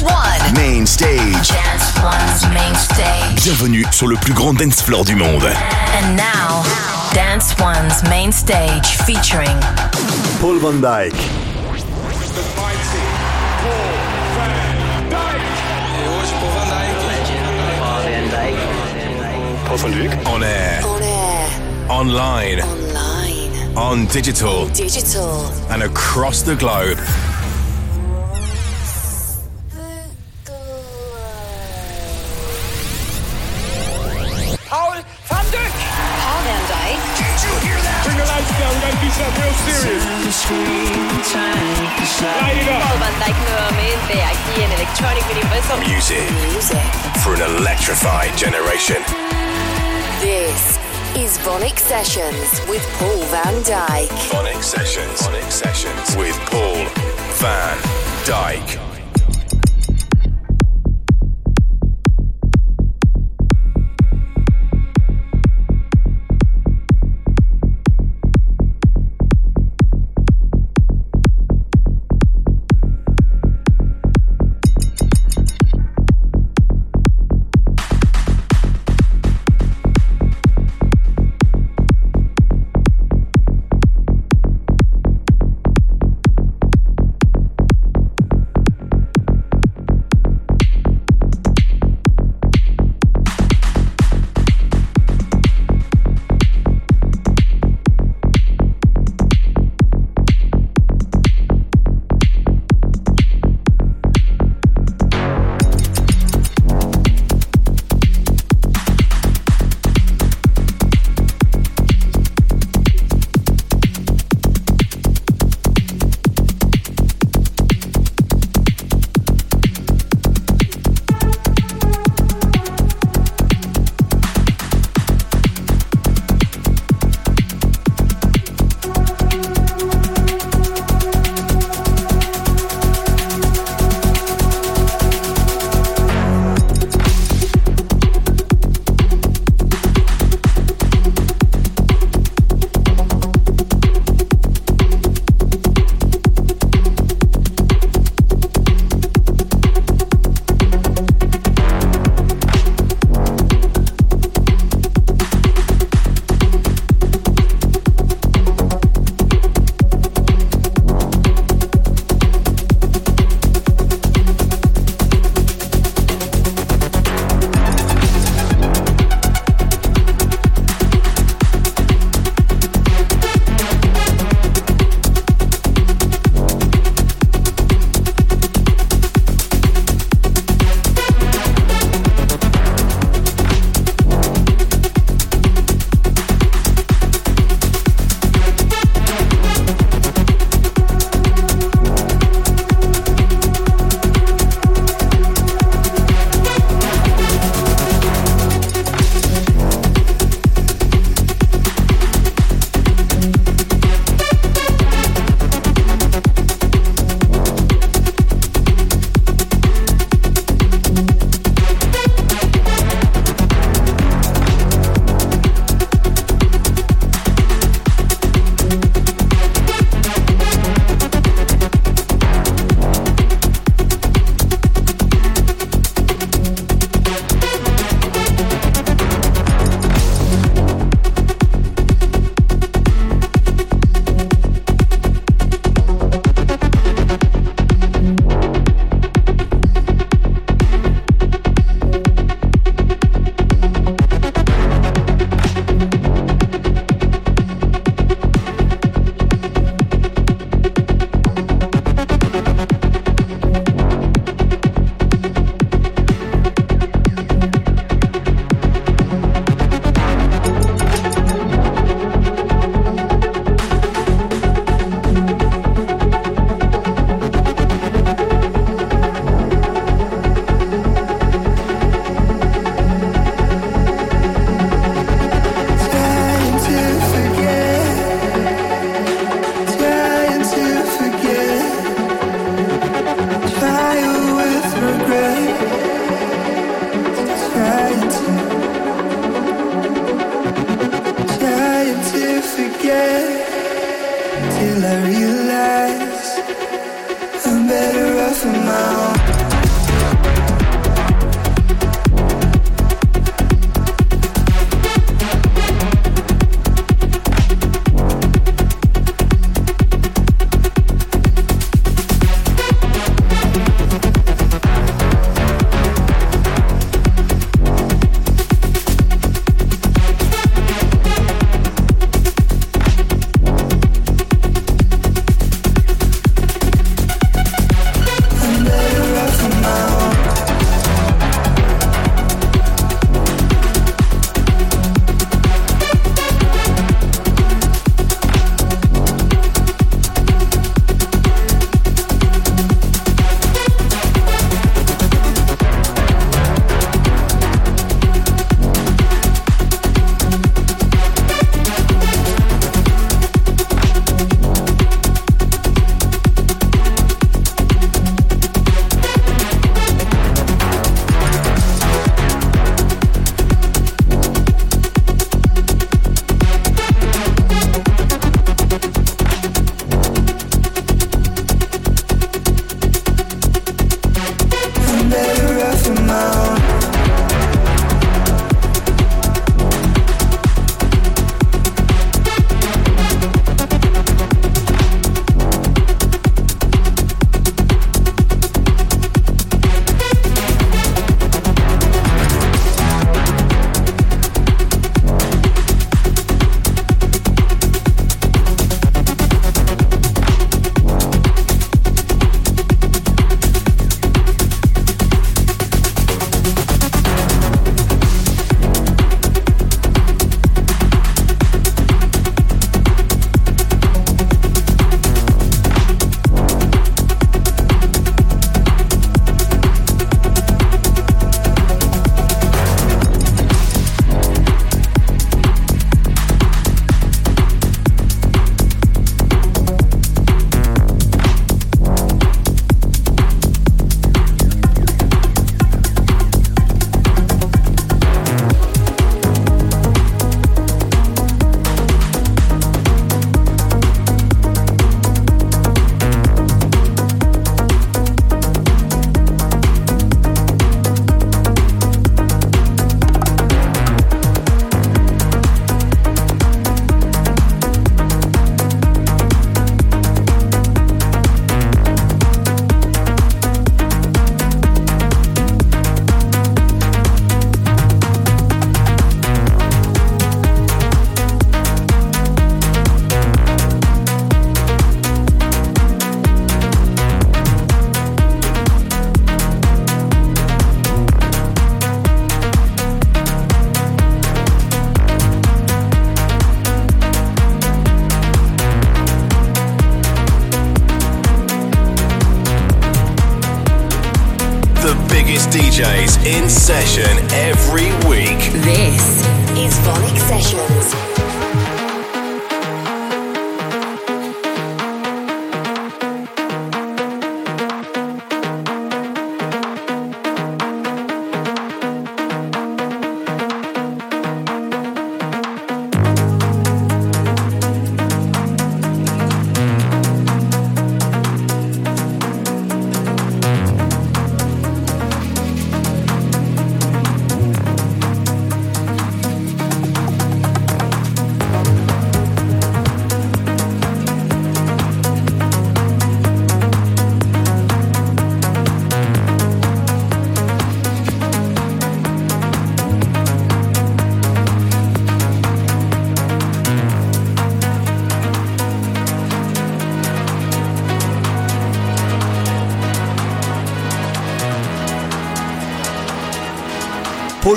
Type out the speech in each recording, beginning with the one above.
Dance One. Main stage. Dance One's main stage. Bienvenue sur le plus grand dance floor du monde. And now, Dance One's main stage featuring Paul Van Dyk. Paul van Dyk. On air, On air, online, online, on digital, digital. and across the globe. Paul Van Dyk nuevamente aquí en Electronic Universal. Music Music. for an electrified generation. This is Vonic Sessions with Paul Van Dyk. Phonic Sessions. Phonic Sessions with Paul Van Dyke.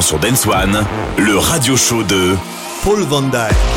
Sur Dance One, le radio show de Paul Van Dyk.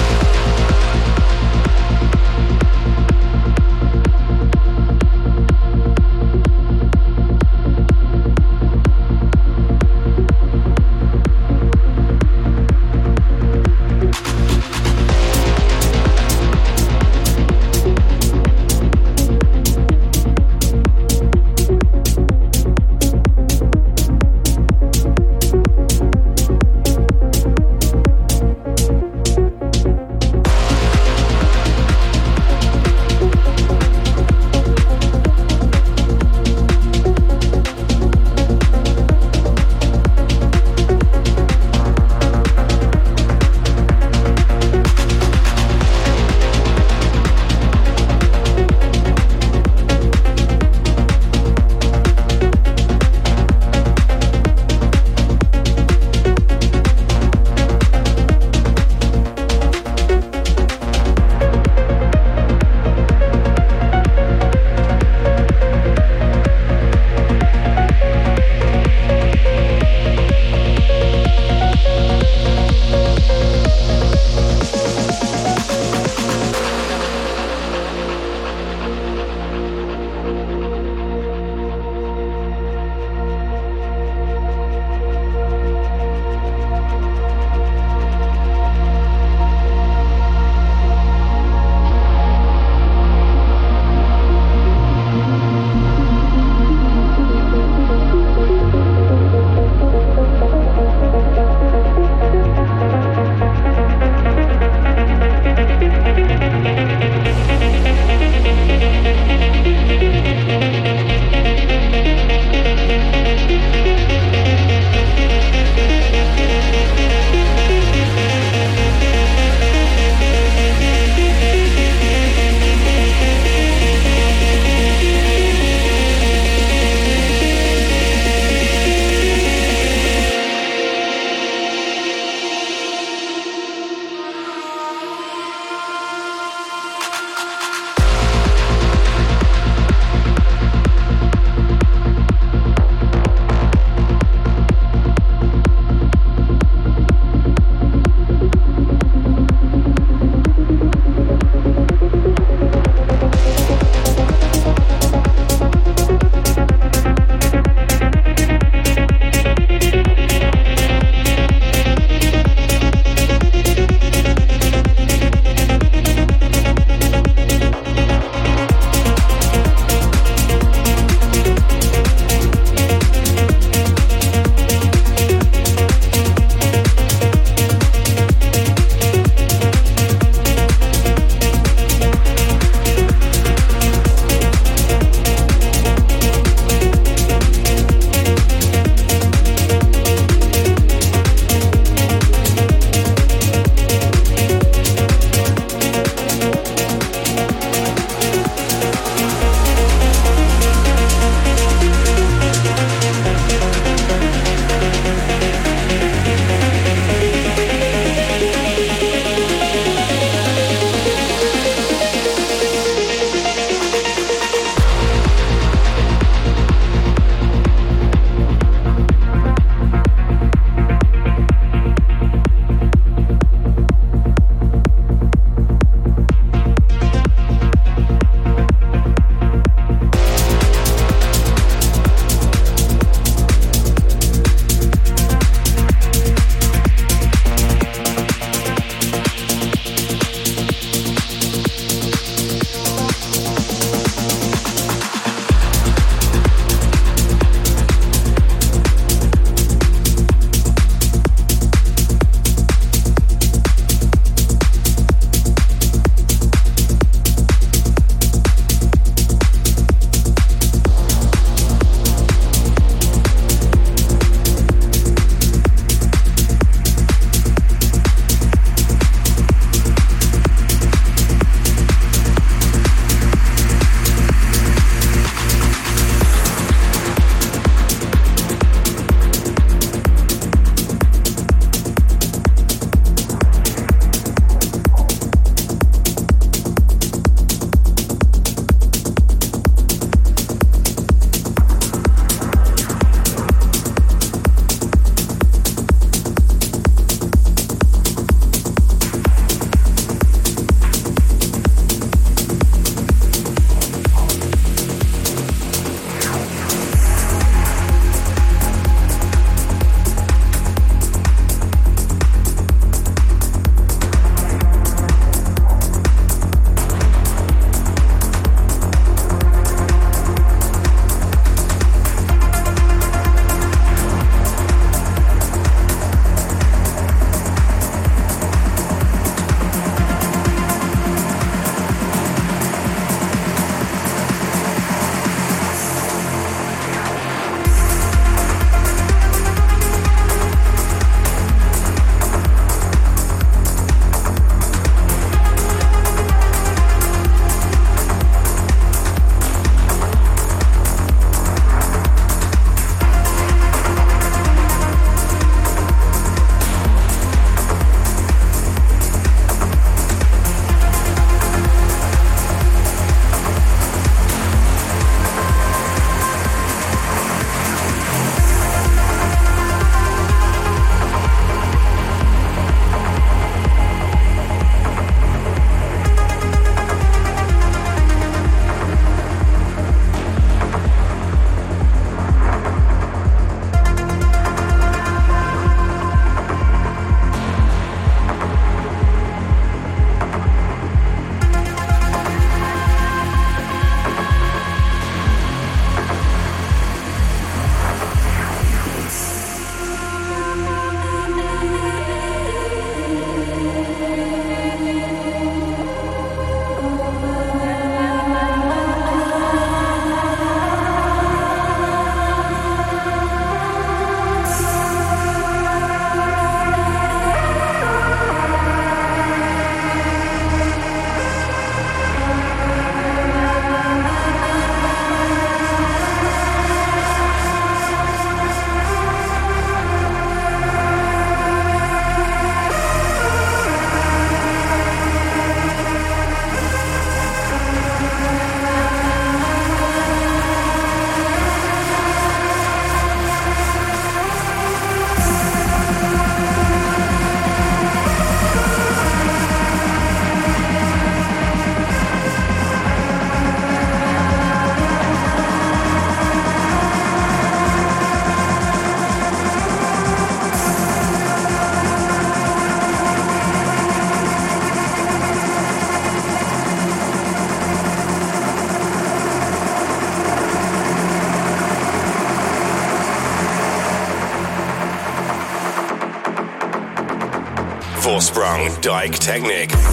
Dyke Technic.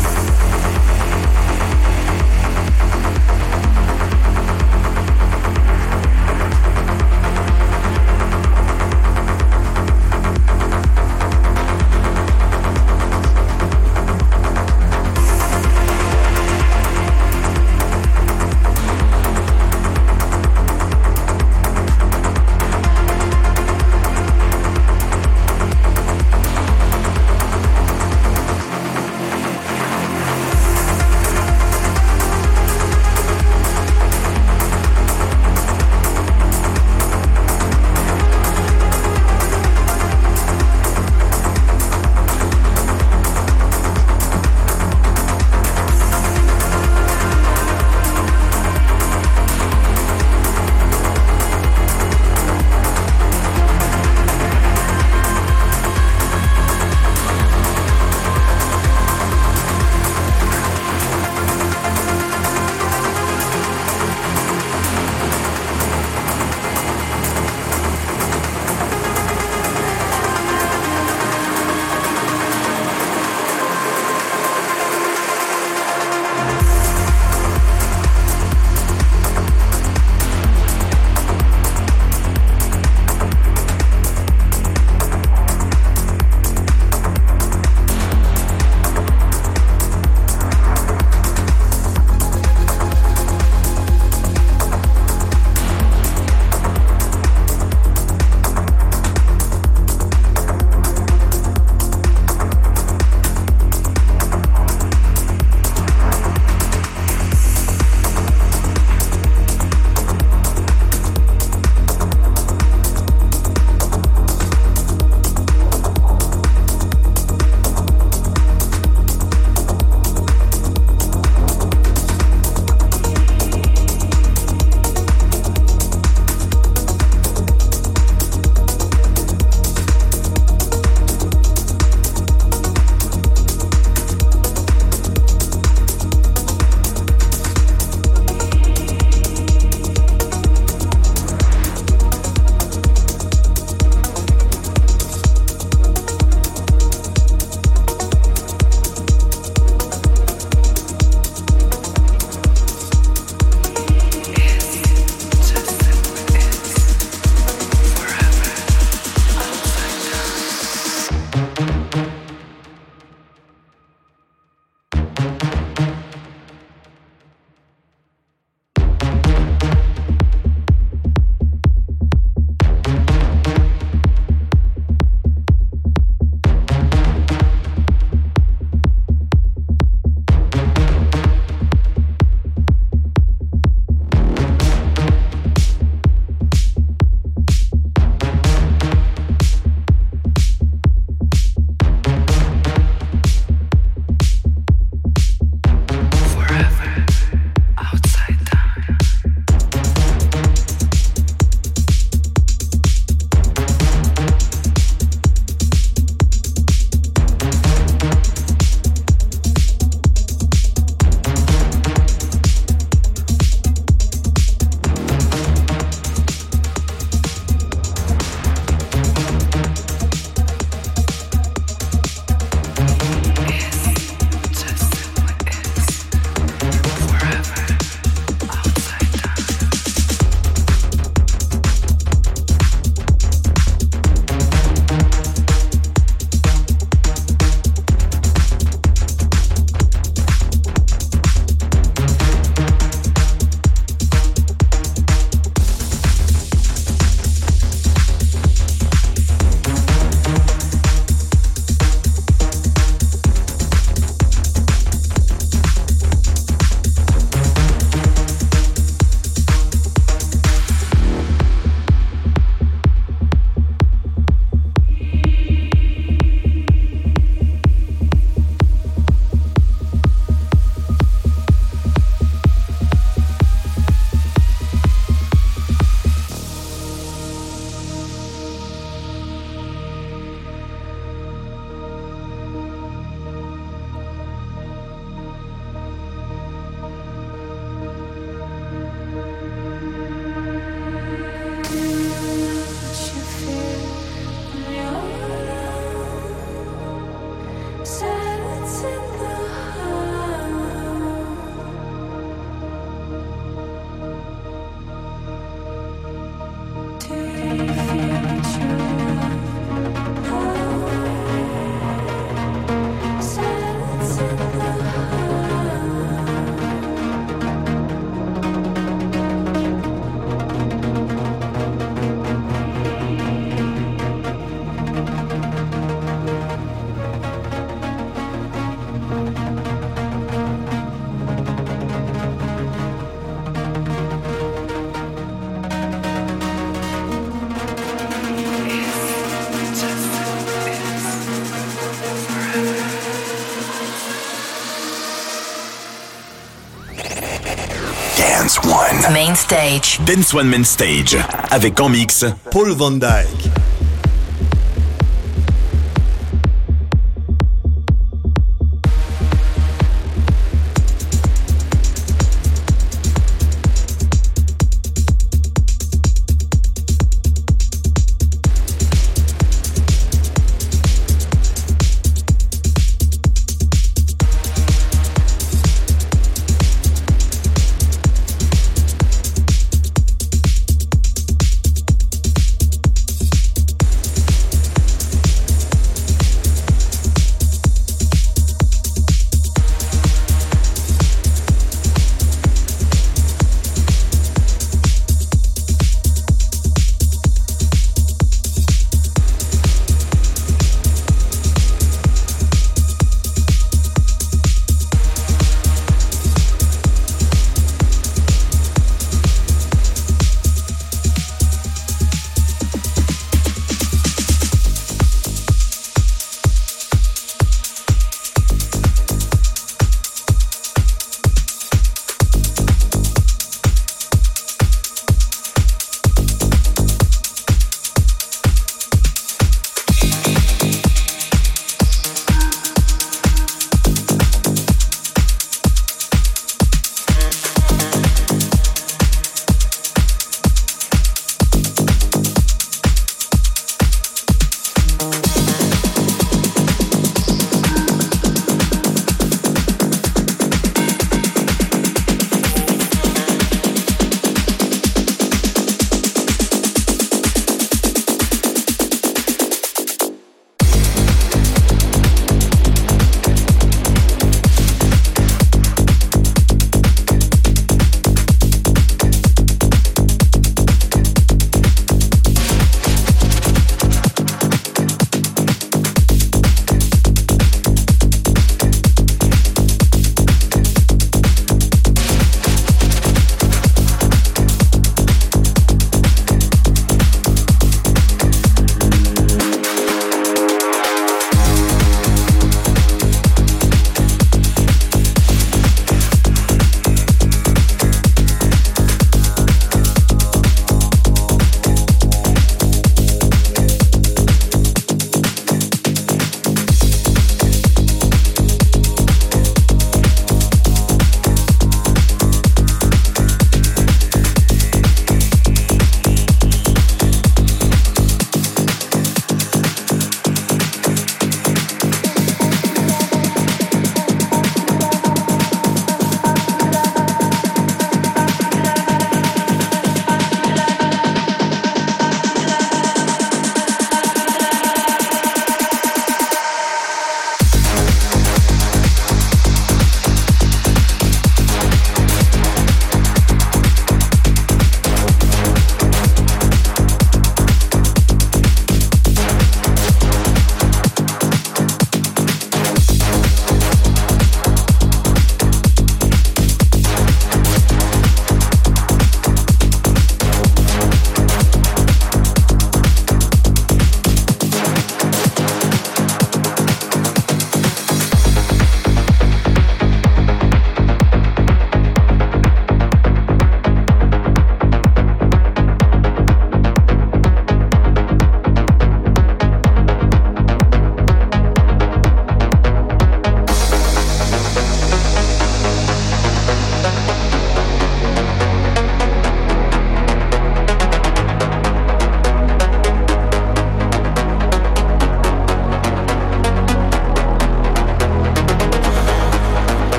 Stage. Dance One Main Stage. Avec en mix Paul Van Dyke.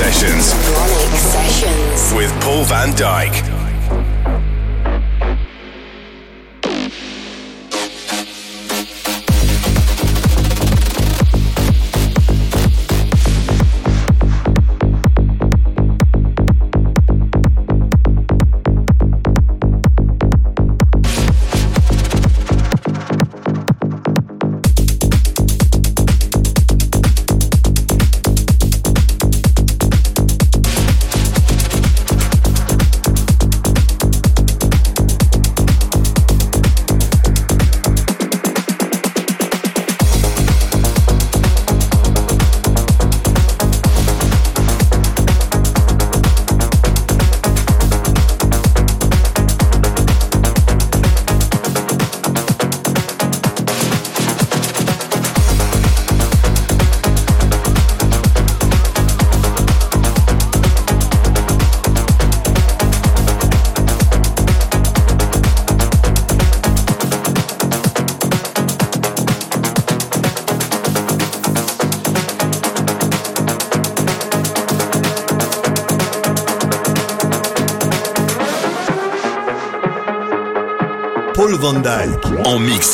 Sessions. Sessions. With Paul Van Dyke.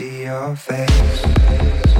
See your face.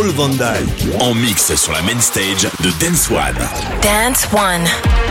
Paul Van Dyk. En mix sur la main stage de Dance One. Dance One.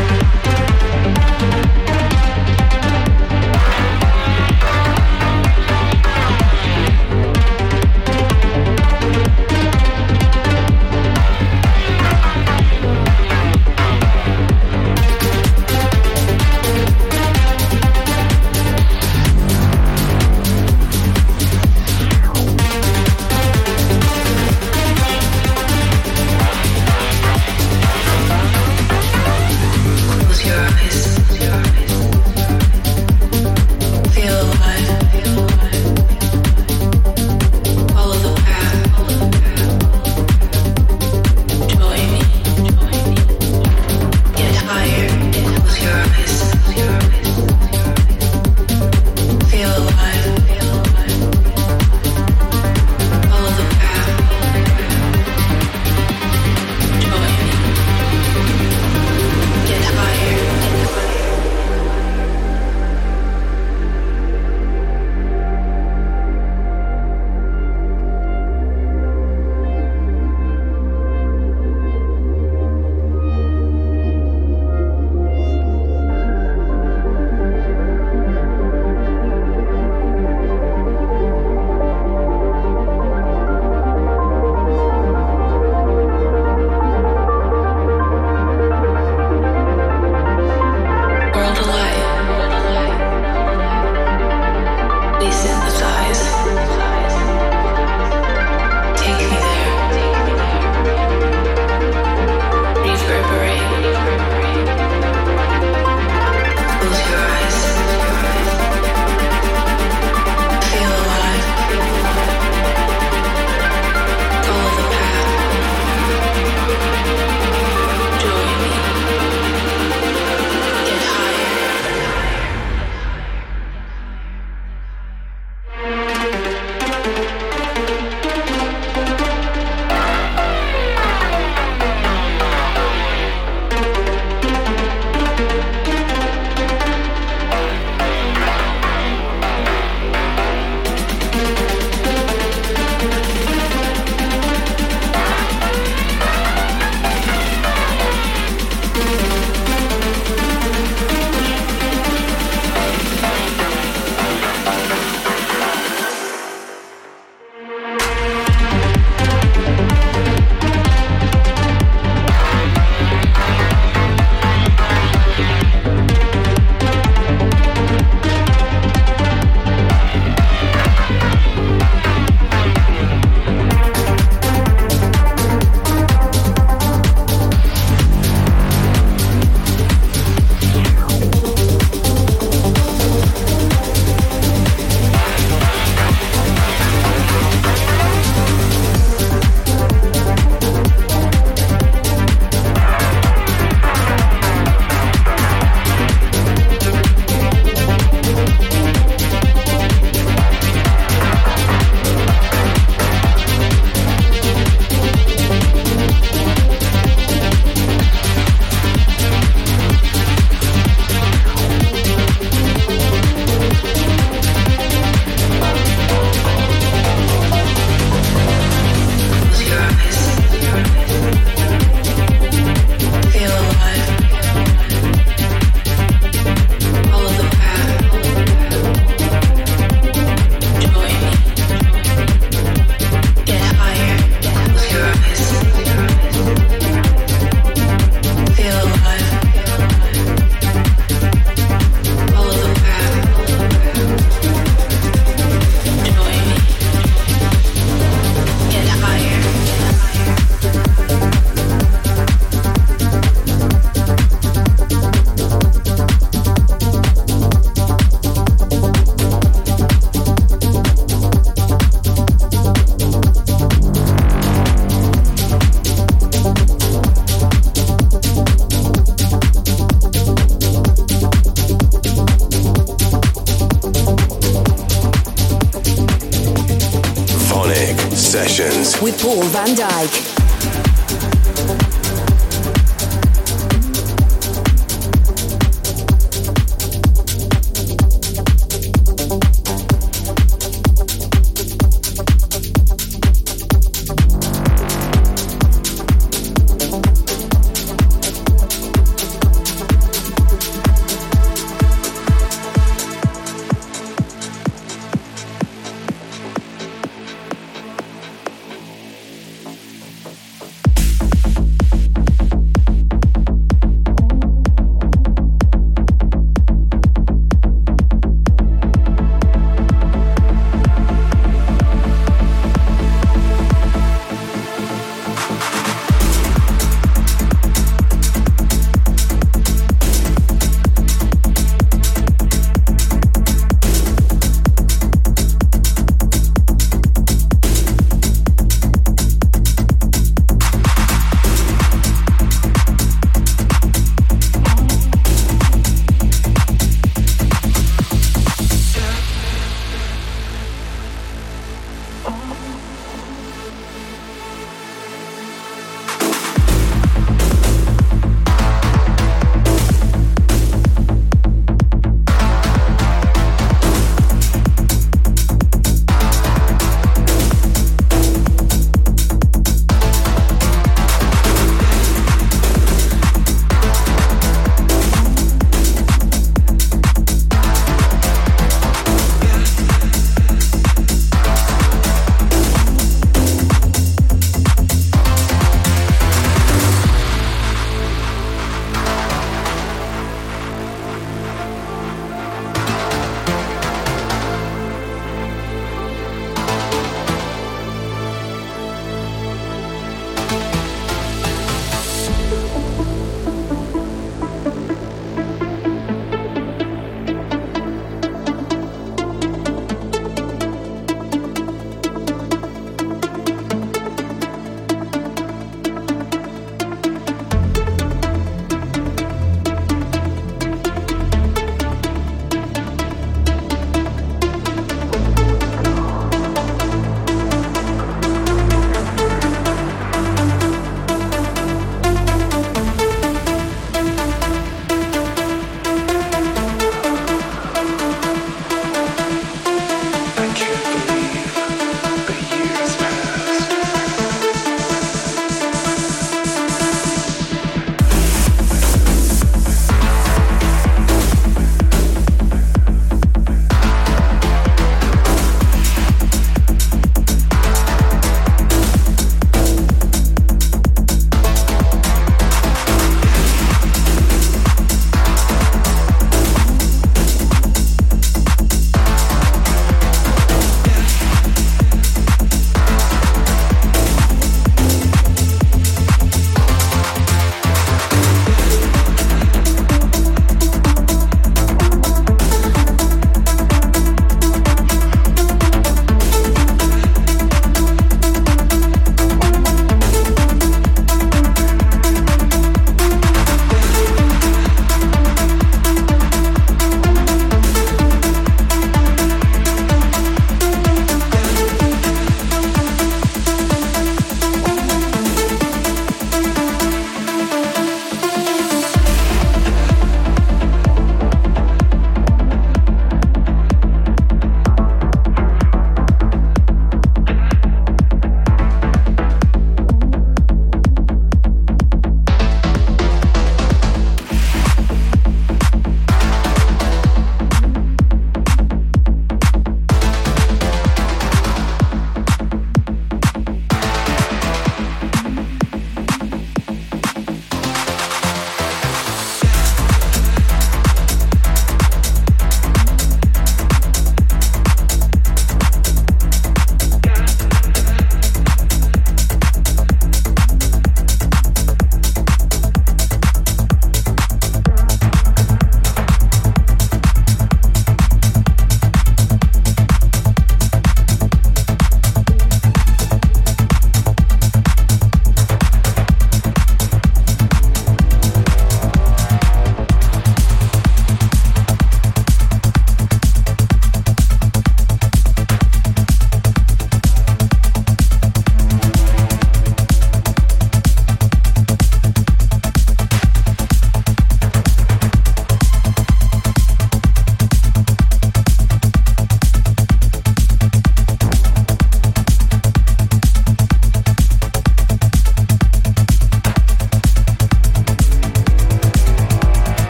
Van Dyk.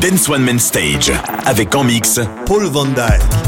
Dance One Main Stage. Avec en mix Paul Van Dyk.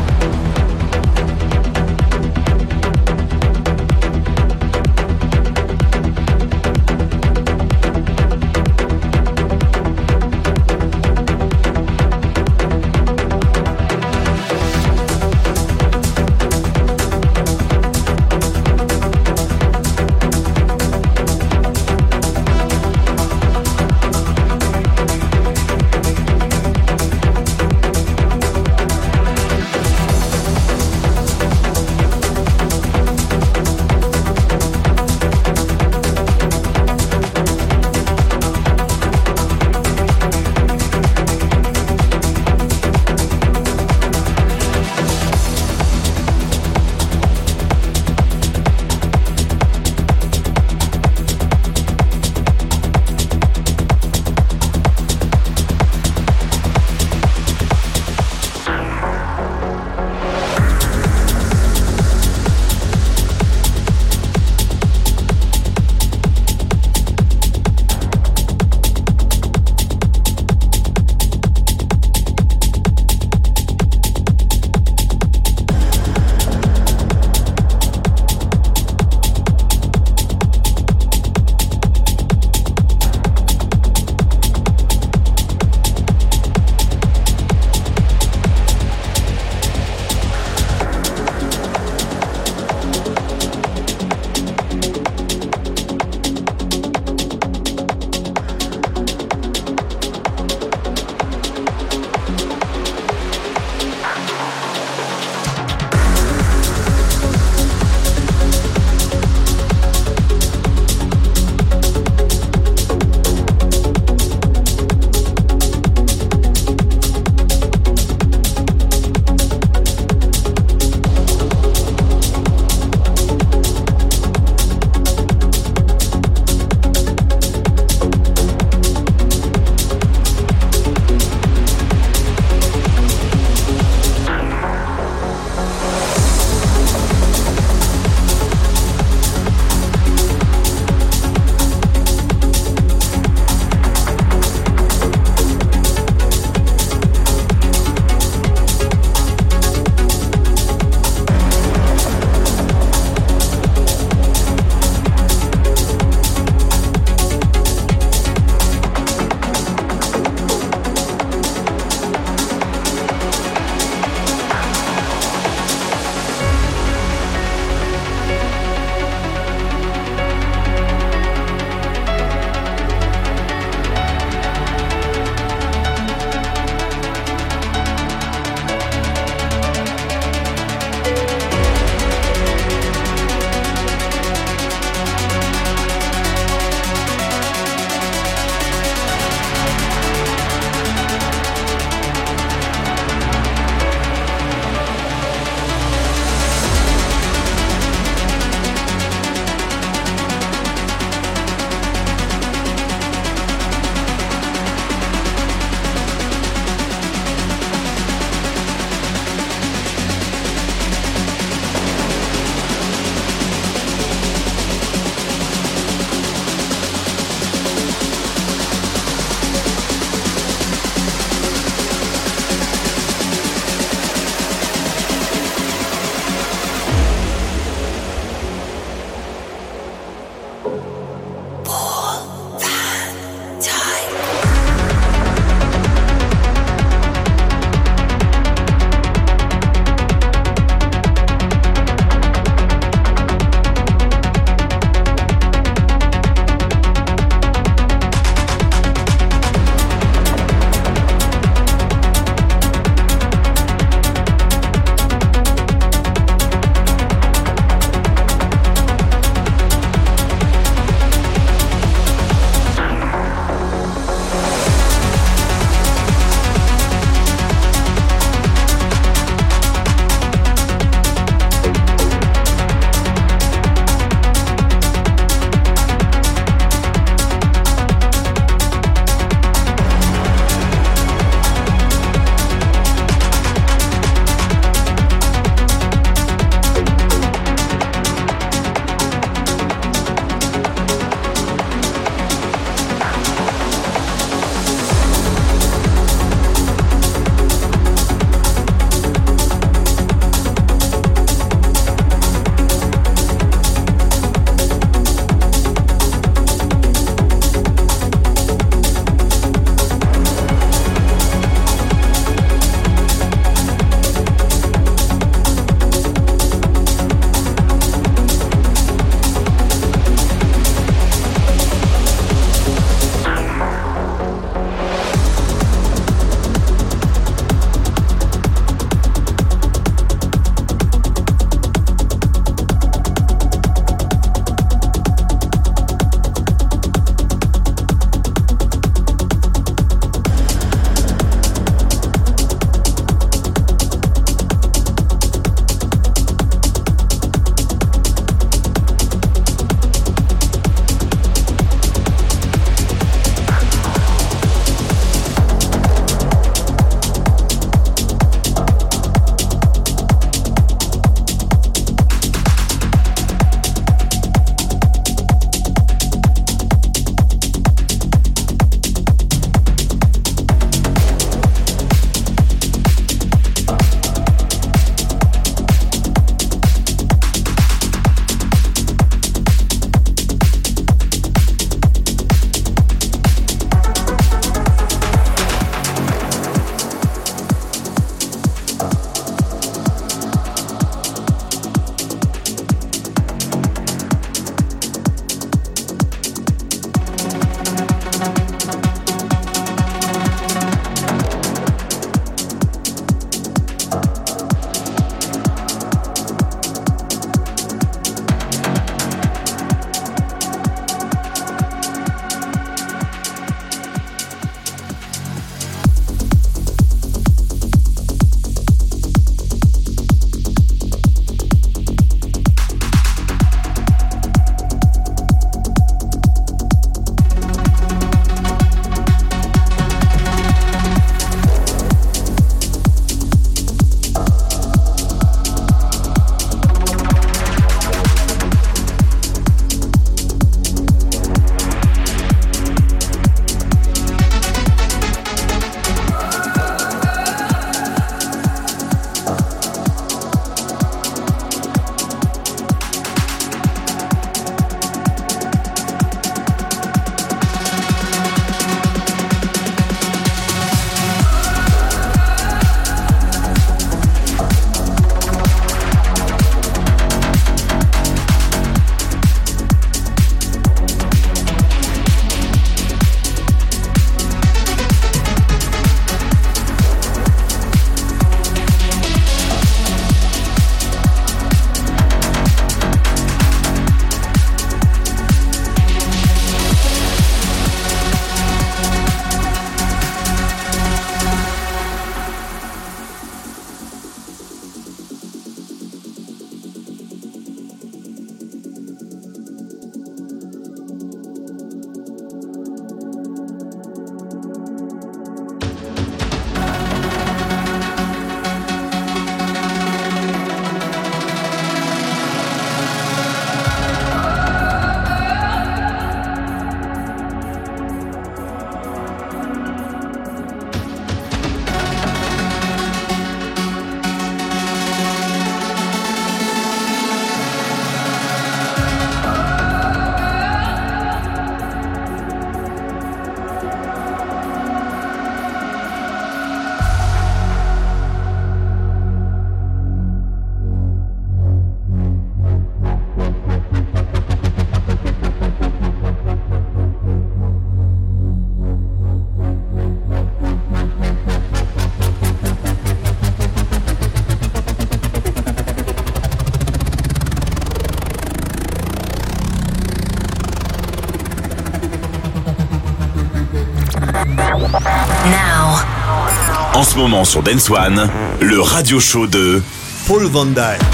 Moment sur Dance One, le radio show de Paul Van Dyke.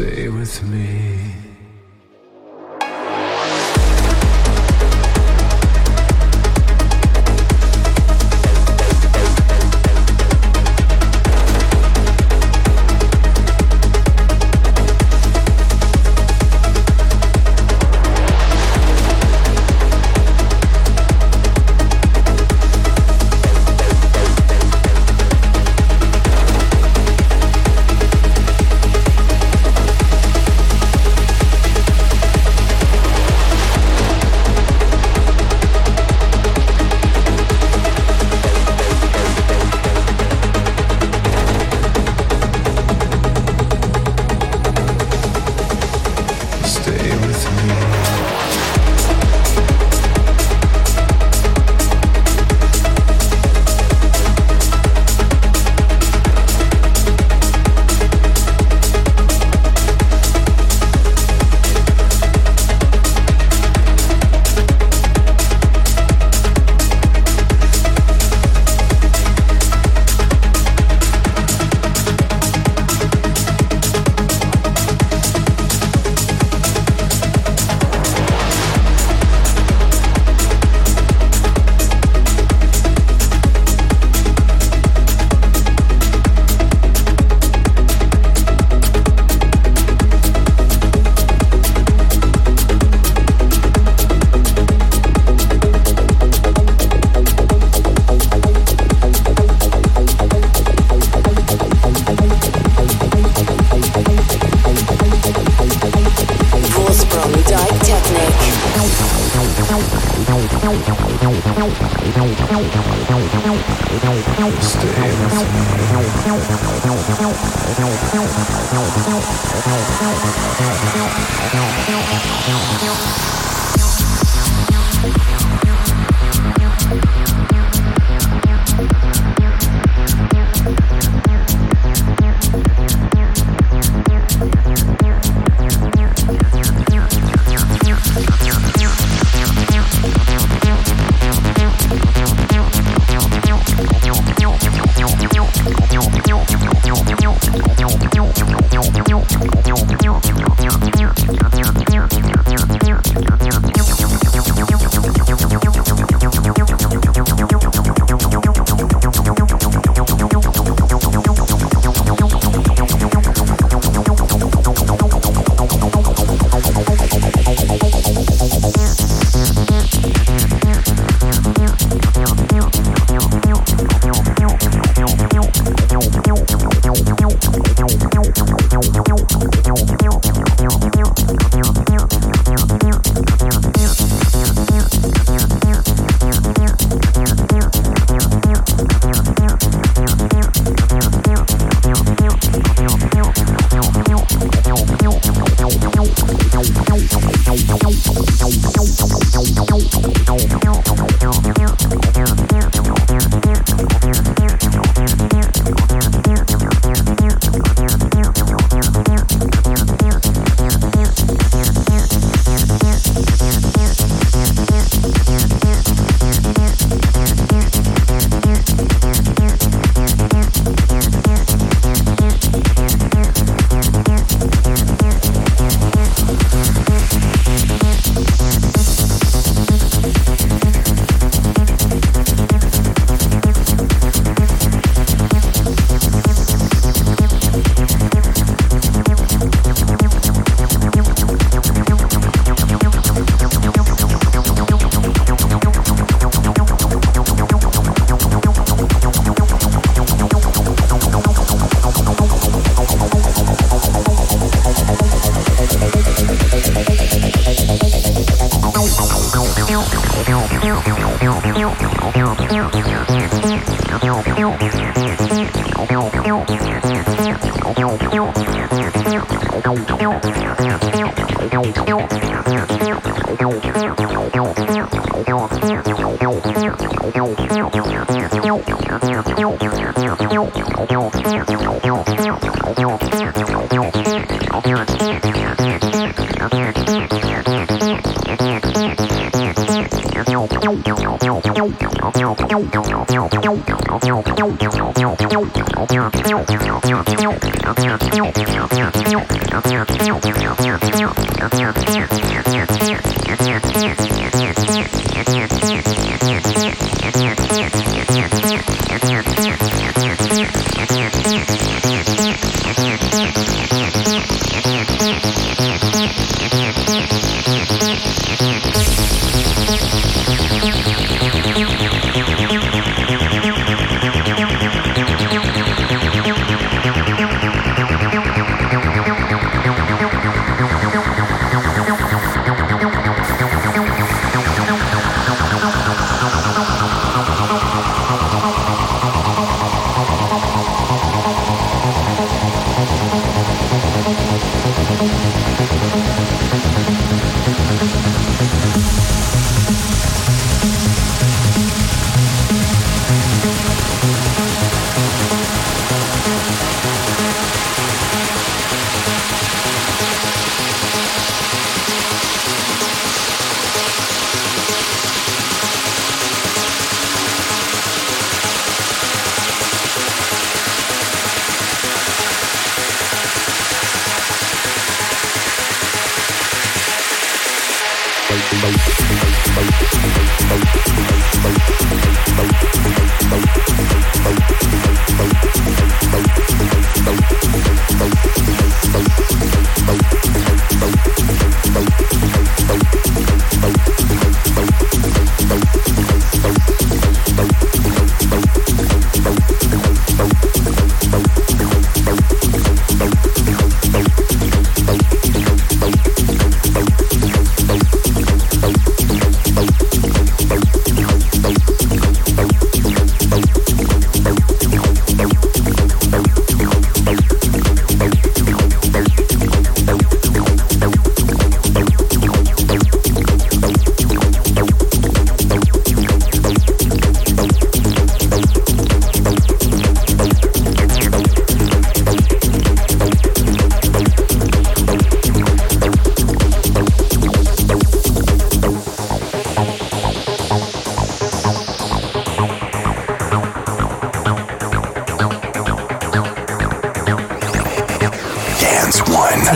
stay with me.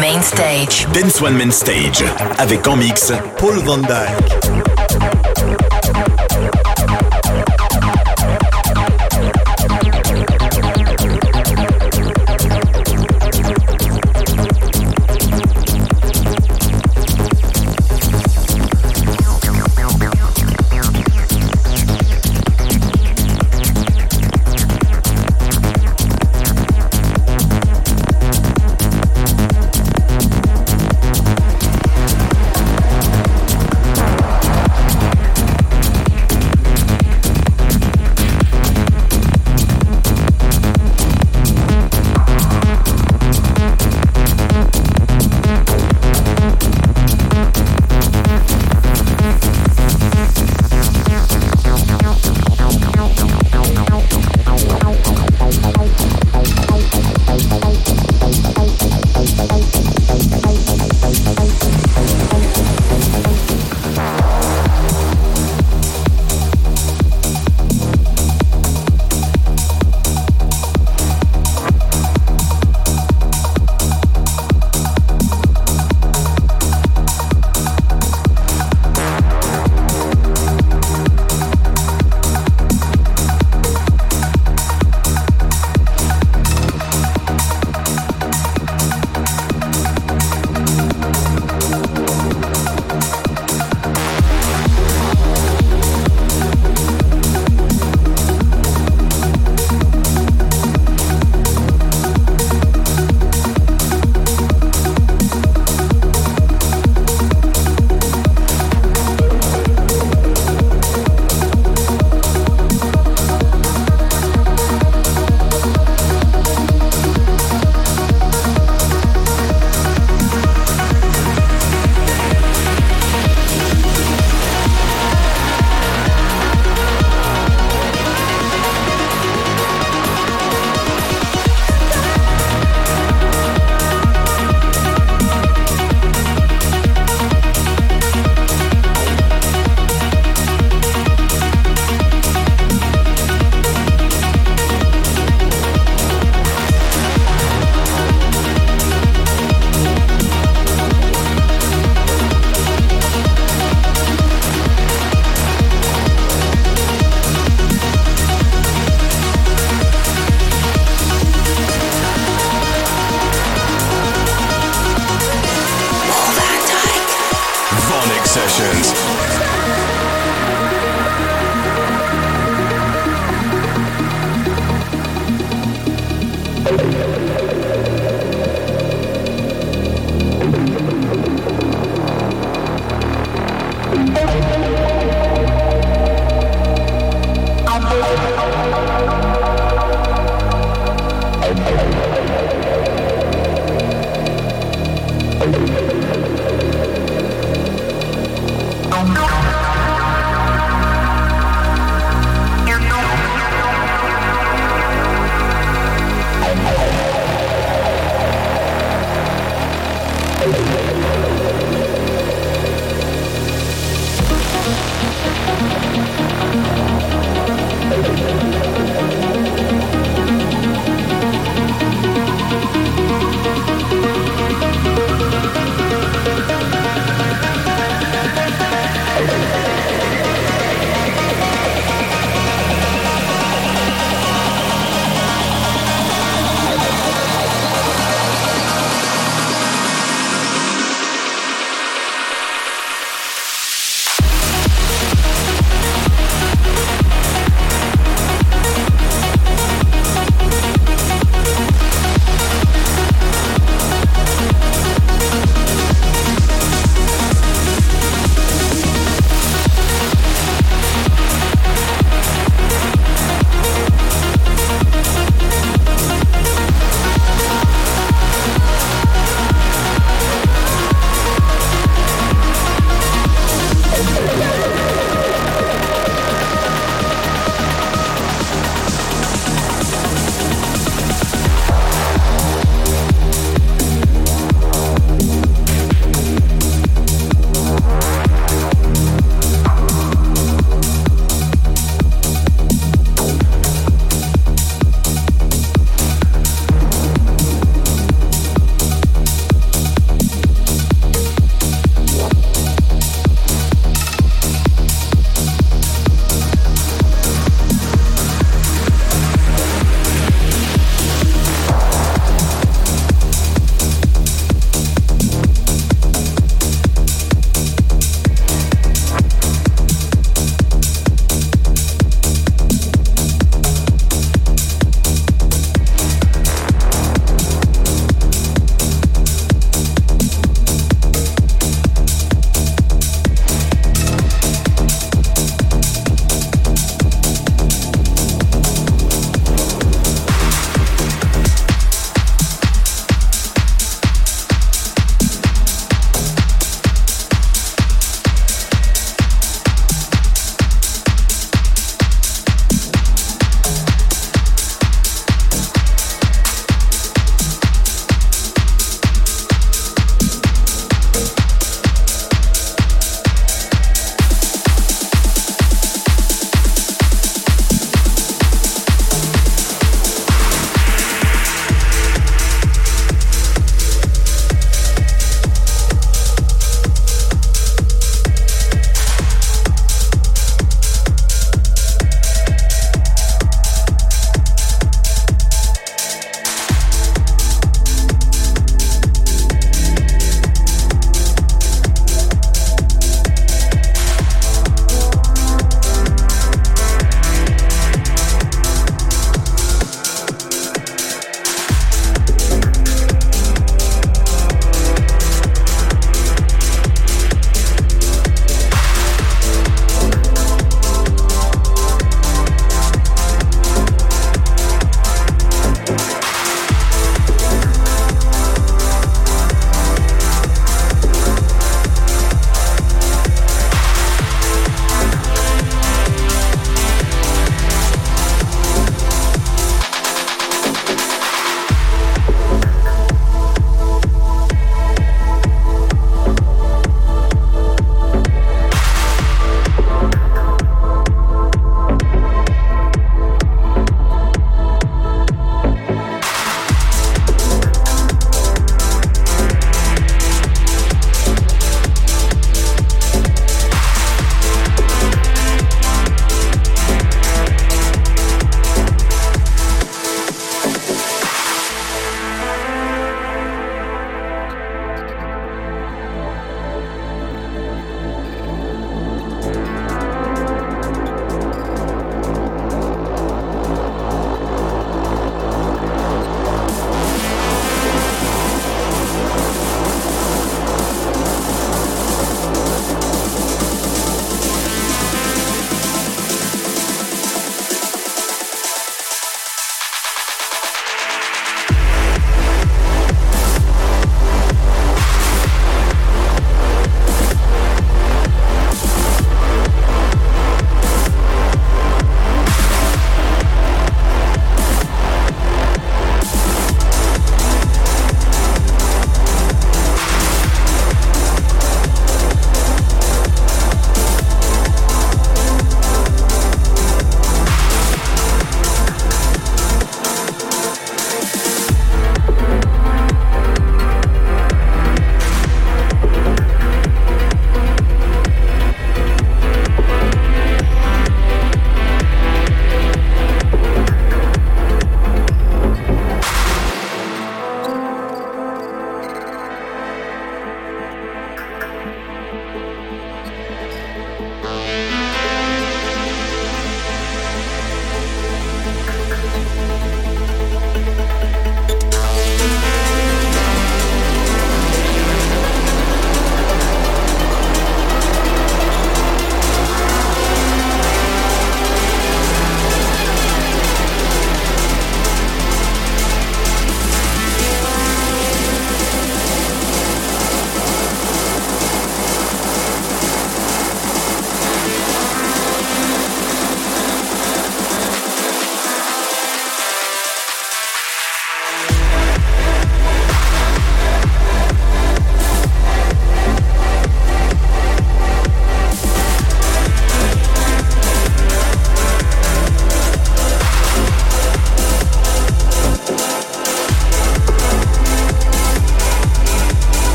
Main Stage. Dance One Main Stage. Avec en mix Paul Van Dyk.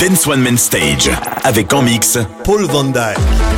Dance One Main Stage. Avec en mix Paul Van Dyk.